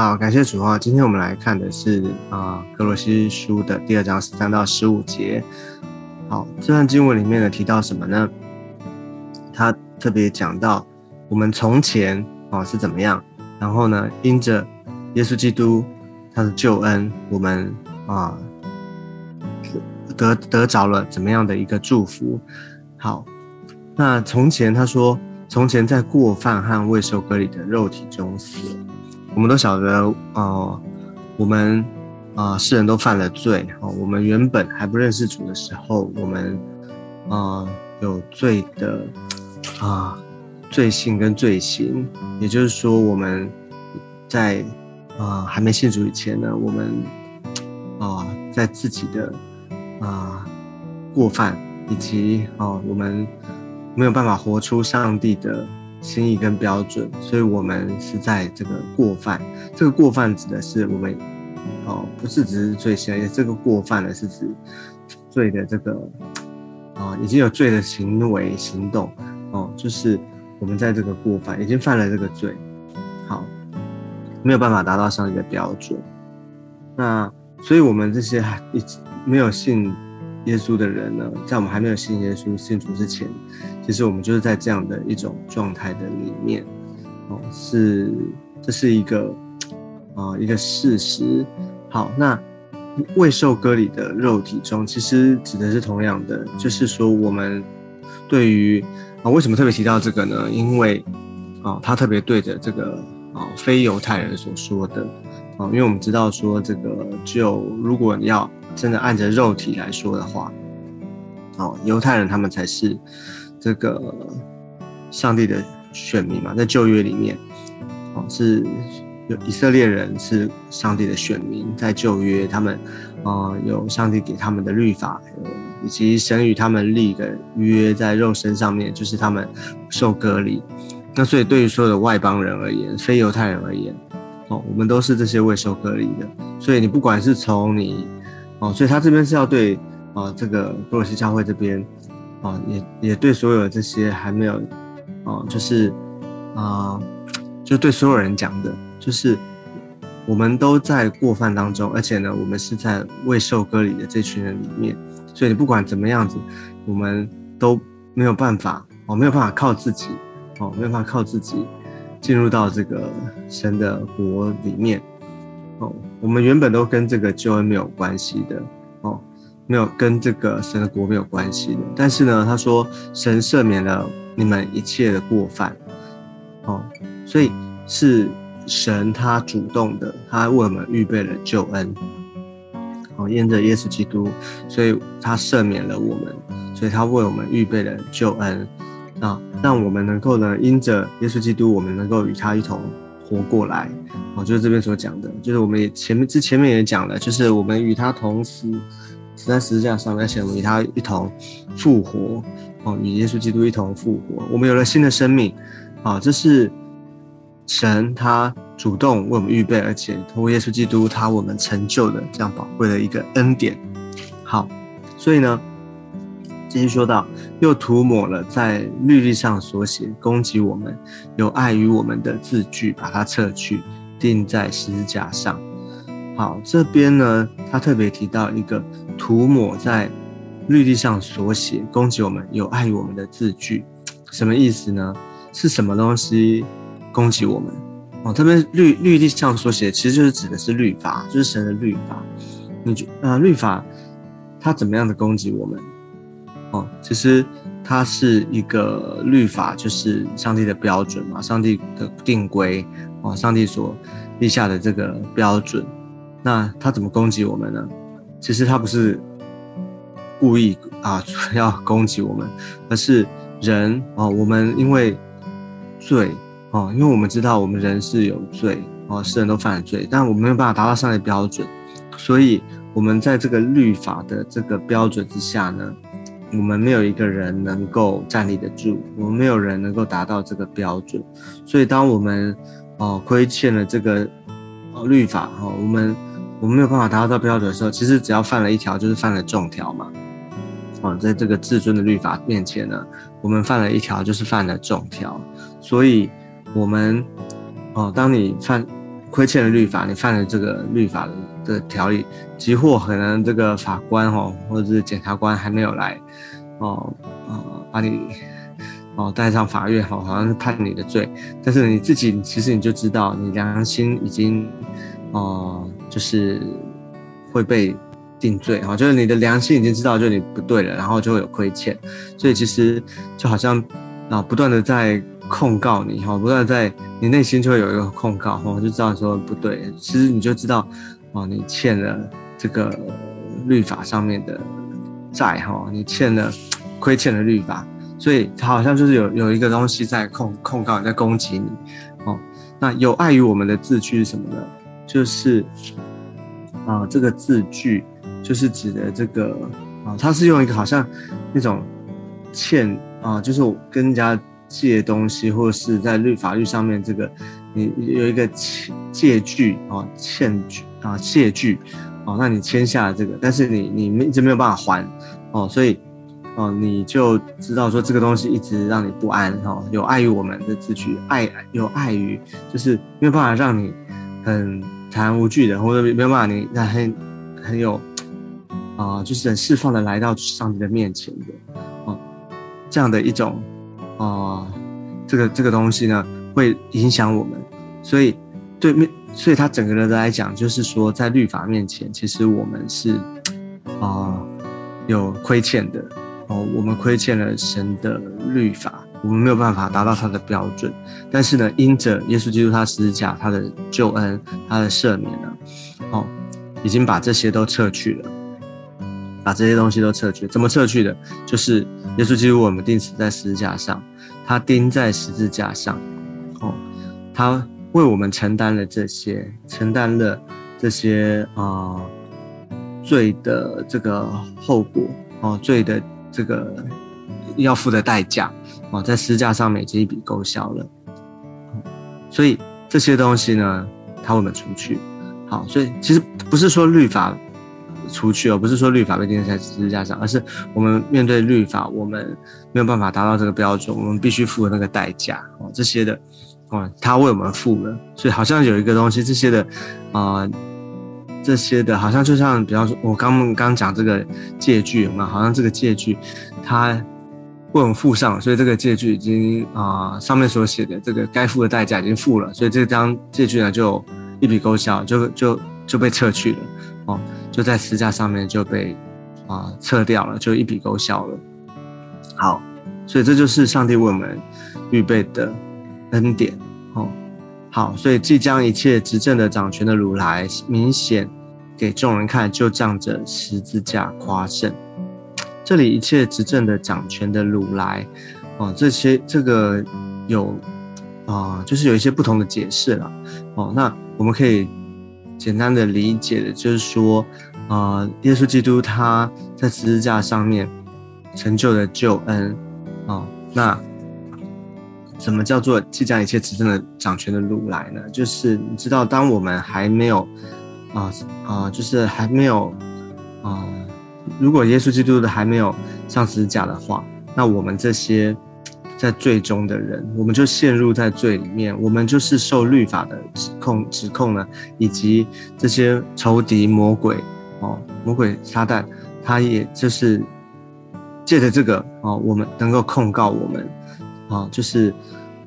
好，感谢主啊！今天我们来看的是啊，格罗西书的第二章十三到十五节。好，这段经文里面呢提到什么呢？他特别讲到我们从前啊是怎么样，然后呢，因着耶稣基督他的救恩，我们啊得得着了怎么样的一个祝福？好，那从前他说，从前在过犯和未受割礼的肉体中死。我们都晓得，哦，我们啊，世人都犯了罪。哦，我们原本还不认识主的时候，我们啊有罪的啊罪性跟罪行。也就是说，我们在啊还没信主以前呢，我们啊在自己的啊过犯以及啊我们没有办法活出上帝的。心意跟标准，所以我们是在这个过犯。这个过犯指的是我们，哦，不是只是罪行，也这个过犯呢是指罪的这个，啊，已经有罪的行为行动，哦，就是我们在这个过犯已经犯了这个罪，好，没有办法达到上帝的标准。那所以我们这些还一直没有信。耶稣的人呢，在我们还没有信耶稣、信主之前，其实我们就是在这样的一种状态的里面，哦，是这是一个啊一个事实。好，那未受割礼的肉体中，其实指的是同样的，就是说我们对于啊为什么特别提到这个呢？因为啊他特别对着这个啊非犹太人所说的啊，因为我们知道说这个就如果你要。真的按着肉体来说的话，哦，犹太人他们才是这个上帝的选民嘛，在旧约里面，哦，是有以色列人是上帝的选民，在旧约他们，啊，有上帝给他们的律法，以及神与他们立的约，在肉身上面，就是他们受隔离。那所以对于所有的外邦人而言，非犹太人而言，哦，我们都是这些未受割离的。所以你不管是从你哦，所以他这边是要对啊，这个多罗西教会这边啊，也也对所有这些还没有啊，就是啊，就对所有人讲的，就是我们都在过犯当中，而且呢，我们是在未受割离的这群人里面，所以你不管怎么样子，我们都没有办法哦，没有办法靠自己哦，没有办法靠自己进入到这个神的国里面。哦，我们原本都跟这个救恩没有关系的哦，没有跟这个神的国没有关系的。但是呢，他说神赦免了你们一切的过犯，哦，所以是神他主动的，他为我们预备了救恩，哦，因着耶稣基督，所以他赦免了我们，所以他为我们预备了救恩，啊，让我们能够呢，因着耶稣基督，我们能够与他一同。活过来，哦，就是这边所讲的，就是我们也前面之前面也讲了，就是我们与他同死，死在十字架上，而且我们与他一同复活，哦，与耶稣基督一同复活，我们有了新的生命，啊，这是神他主动为我们预备，而且通过耶稣基督他我们成就的这样宝贵的一个恩典。好，所以呢。继续说到，又涂抹了在律例上所写攻击我们、有碍于我们的字句，把它撤去，钉在十字架上。好，这边呢，他特别提到一个涂抹在律例上所写攻击我们、有碍于我们的字句，什么意思呢？是什么东西攻击我们？哦，这边律律例上所写，其实就是指的是律法，就是神的律法。你觉呃，律法它怎么样的攻击我们？哦，其实它是一个律法，就是上帝的标准嘛，上帝的定规哦，上帝所立下的这个标准。那他怎么攻击我们呢？其实他不是故意啊 要攻击我们，而是人哦，我们因为罪哦，因为我们知道我们人是有罪哦，世人都犯了罪，但我们没有办法达到上帝标准，所以我们在这个律法的这个标准之下呢。我们没有一个人能够站立得住，我们没有人能够达到这个标准，所以当我们哦亏欠了这个哦律法哈，我们我们没有办法达到标准的时候，其实只要犯了一条，就是犯了重条嘛。哦，在这个至尊的律法面前呢，我们犯了一条，就是犯了重条。所以，我们哦，当你犯亏欠了律法，你犯了这个律法的的条例，即或可能这个法官哦，或者是检察官还没有来哦，呃，把你哦带上法院哦，好像是判你的罪，但是你自己其实你就知道，你良心已经哦，就是会被定罪哈，就是你的良心已经知道就你不对了，然后就会有亏欠，所以其实就好像啊，不断的在。控告你哈，不断在你内心就会有一个控告哈，就知道说不对，其实你就知道哦，你欠了这个律法上面的债哈，你欠了亏欠了律法，所以他好像就是有有一个东西在控控告你在攻击你哦。那有碍于我们的字句是什么呢？就是啊，这个字句就是指的这个啊，它是用一个好像那种欠啊，就是我跟人家。借东西，或者是在律法律上面，这个你有一个借借据啊，欠据啊，借据哦，那你签下了这个，但是你你一直没有办法还哦，所以哦，你就知道说这个东西一直让你不安哦，有碍于我们的秩序，碍有碍于就是没有办法让你很坦然无惧的，或者没有办法你很很有啊，就是很释放的来到上帝的面前的哦，这样的一种。啊，这个这个东西呢，会影响我们，所以对面，所以他整个人来讲，就是说，在律法面前，其实我们是啊有亏欠的哦，我们亏欠了神的律法，我们没有办法达到他的标准。但是呢，因着耶稣基督他十字架，他的救恩，他的赦免呢，哦，已经把这些都撤去了。把这些东西都撤去，怎么撤去的？就是耶稣基督我们钉死在十字架上，他钉在十字架上，哦，他为我们承担了这些，承担了这些啊罪的这个后果，哦，罪的这个要付的代价，哦，在十字架上面已经一笔勾销了，所以这些东西呢，他为我们除去，好，所以其实不是说律法。出去而不是说律法被钉在十字架上，而是我们面对律法，我们没有办法达到这个标准，我们必须付那个代价哦，这些的哦，他为我们付了，所以好像有一个东西，这些的啊，这些的，好像就像比方说，我刚刚讲这个借据嘛，好像这个借据他为我们付上，所以这个借据已经啊上面所写的这个该付的代价已经付了，所以这张借据呢就一笔勾销，就就就被撤去了哦。就在私架上面就被啊撤掉了，就一笔勾销了。好，所以这就是上帝为我们预备的恩典哦。好，所以即将一切执政的掌权的如来明显给众人看，就仗着十字架夸胜。这里一切执政的掌权的如来哦，这些这个有啊，就是有一些不同的解释了哦。那我们可以。简单的理解的就是说，啊，耶稣基督他在十字架上面成就的救恩，哦，那什么叫做即将一切执政的掌权的路来呢？就是你知道，当我们还没有，啊啊，就是还没有，啊，如果耶稣基督的还没有上十字架的话，那我们这些。在最终的人，我们就陷入在罪里面，我们就是受律法的指控、指控呢，以及这些仇敌魔鬼哦，魔鬼撒旦，他也就是借着这个哦，我们能够控告我们啊，就是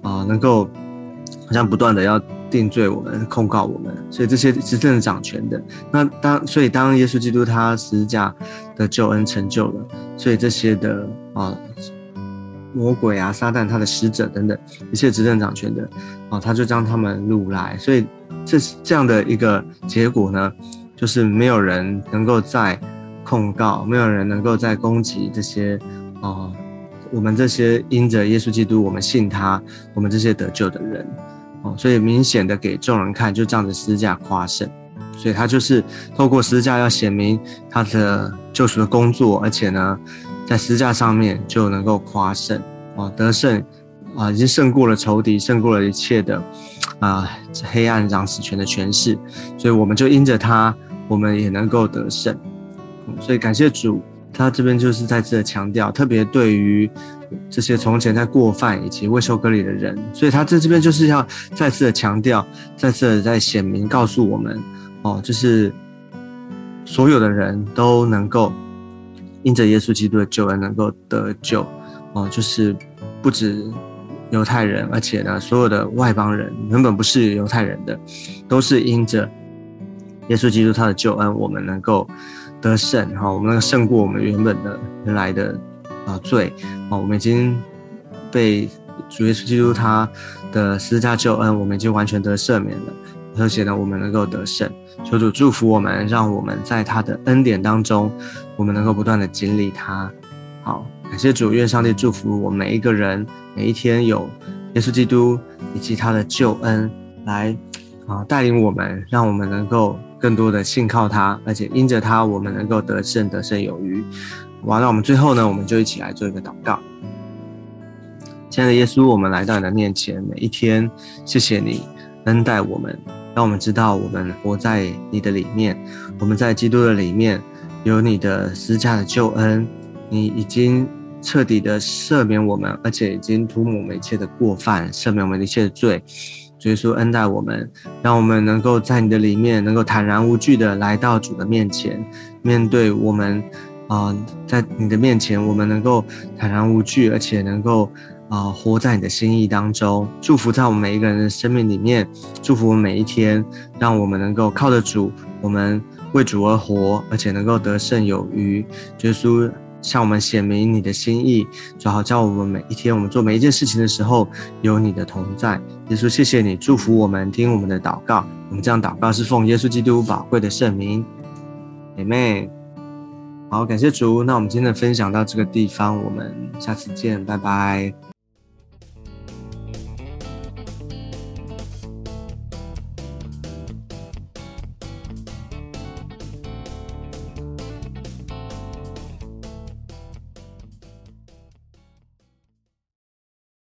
啊，能够好像不断的要定罪我们、控告我们，所以这些执政掌权的。那当所以当耶稣基督他十字架的救恩成就了，所以这些的啊。魔鬼啊，撒旦，他的使者等等，一切执政掌权的，啊，他就将他们掳来，所以这这样的一个结果呢，就是没有人能够再控告，没有人能够再攻击这些，啊，我们这些因着耶稣基督，我们信他，我们这些得救的人，哦，所以明显的给众人看，就这样子十字架夸胜，所以他就是透过十字架要显明他的救赎的工作，而且呢。在十字架上面就能够夸胜啊，得胜啊，已经胜过了仇敌，胜过了一切的啊黑暗掌死权的权势，所以我们就因着他，我们也能够得胜。所以感谢主他这边就是再次的强调，特别对于这些从前在过犯以及未受割礼的人，所以他在这边就是要再次的强调，再次的在显明告诉我们，哦，就是所有的人都能够因着耶稣基督的救恩能够得救，哦，就是不止犹太人，而且呢，所有的外邦人原本不是犹太人的，都是因着耶稣基督他的救恩，我们能够。得胜哈，我们能够胜过我们原本的原来的啊罪啊，我们已经被主耶稣基督他的十字架救恩，我们已经完全得赦免了，而且呢，我们能够得胜。求主祝福我们，让我们在他的恩典当中，我们能够不断的经历他。好，感谢主，愿上帝祝福我们每一个人，每一天有耶稣基督以及他的救恩来啊带领我们，让我们能够。更多的信靠他，而且因着他，我们能够得胜，得胜有余。完了，我们最后呢，我们就一起来做一个祷告。亲爱的耶稣，我们来到你的面前，每一天，谢谢你恩待我们，让我们知道我们活在你的里面，我们在基督的里面有你的私家的救恩，你已经彻底的赦免我们，而且已经涂抹我们一切的过犯，赦免我们一切的罪。耶稣恩待我们，让我们能够在你的里面，能够坦然无惧的来到主的面前，面对我们，啊，在你的面前，我们能够坦然无惧，而且能够啊活在你的心意当中。祝福在我们每一个人的生命里面，祝福我们每一天，让我们能够靠着主，我们为主而活，而且能够得胜有余。耶稣。向我们显明你的心意，最好叫我们每一天，我们做每一件事情的时候，有你的同在。耶稣，谢谢你祝福我们，听我们的祷告。我们这样祷告是奉耶稣基督宝贵的圣名。姐妹，好，感谢主。那我们今天的分享到这个地方，我们下次见，拜拜。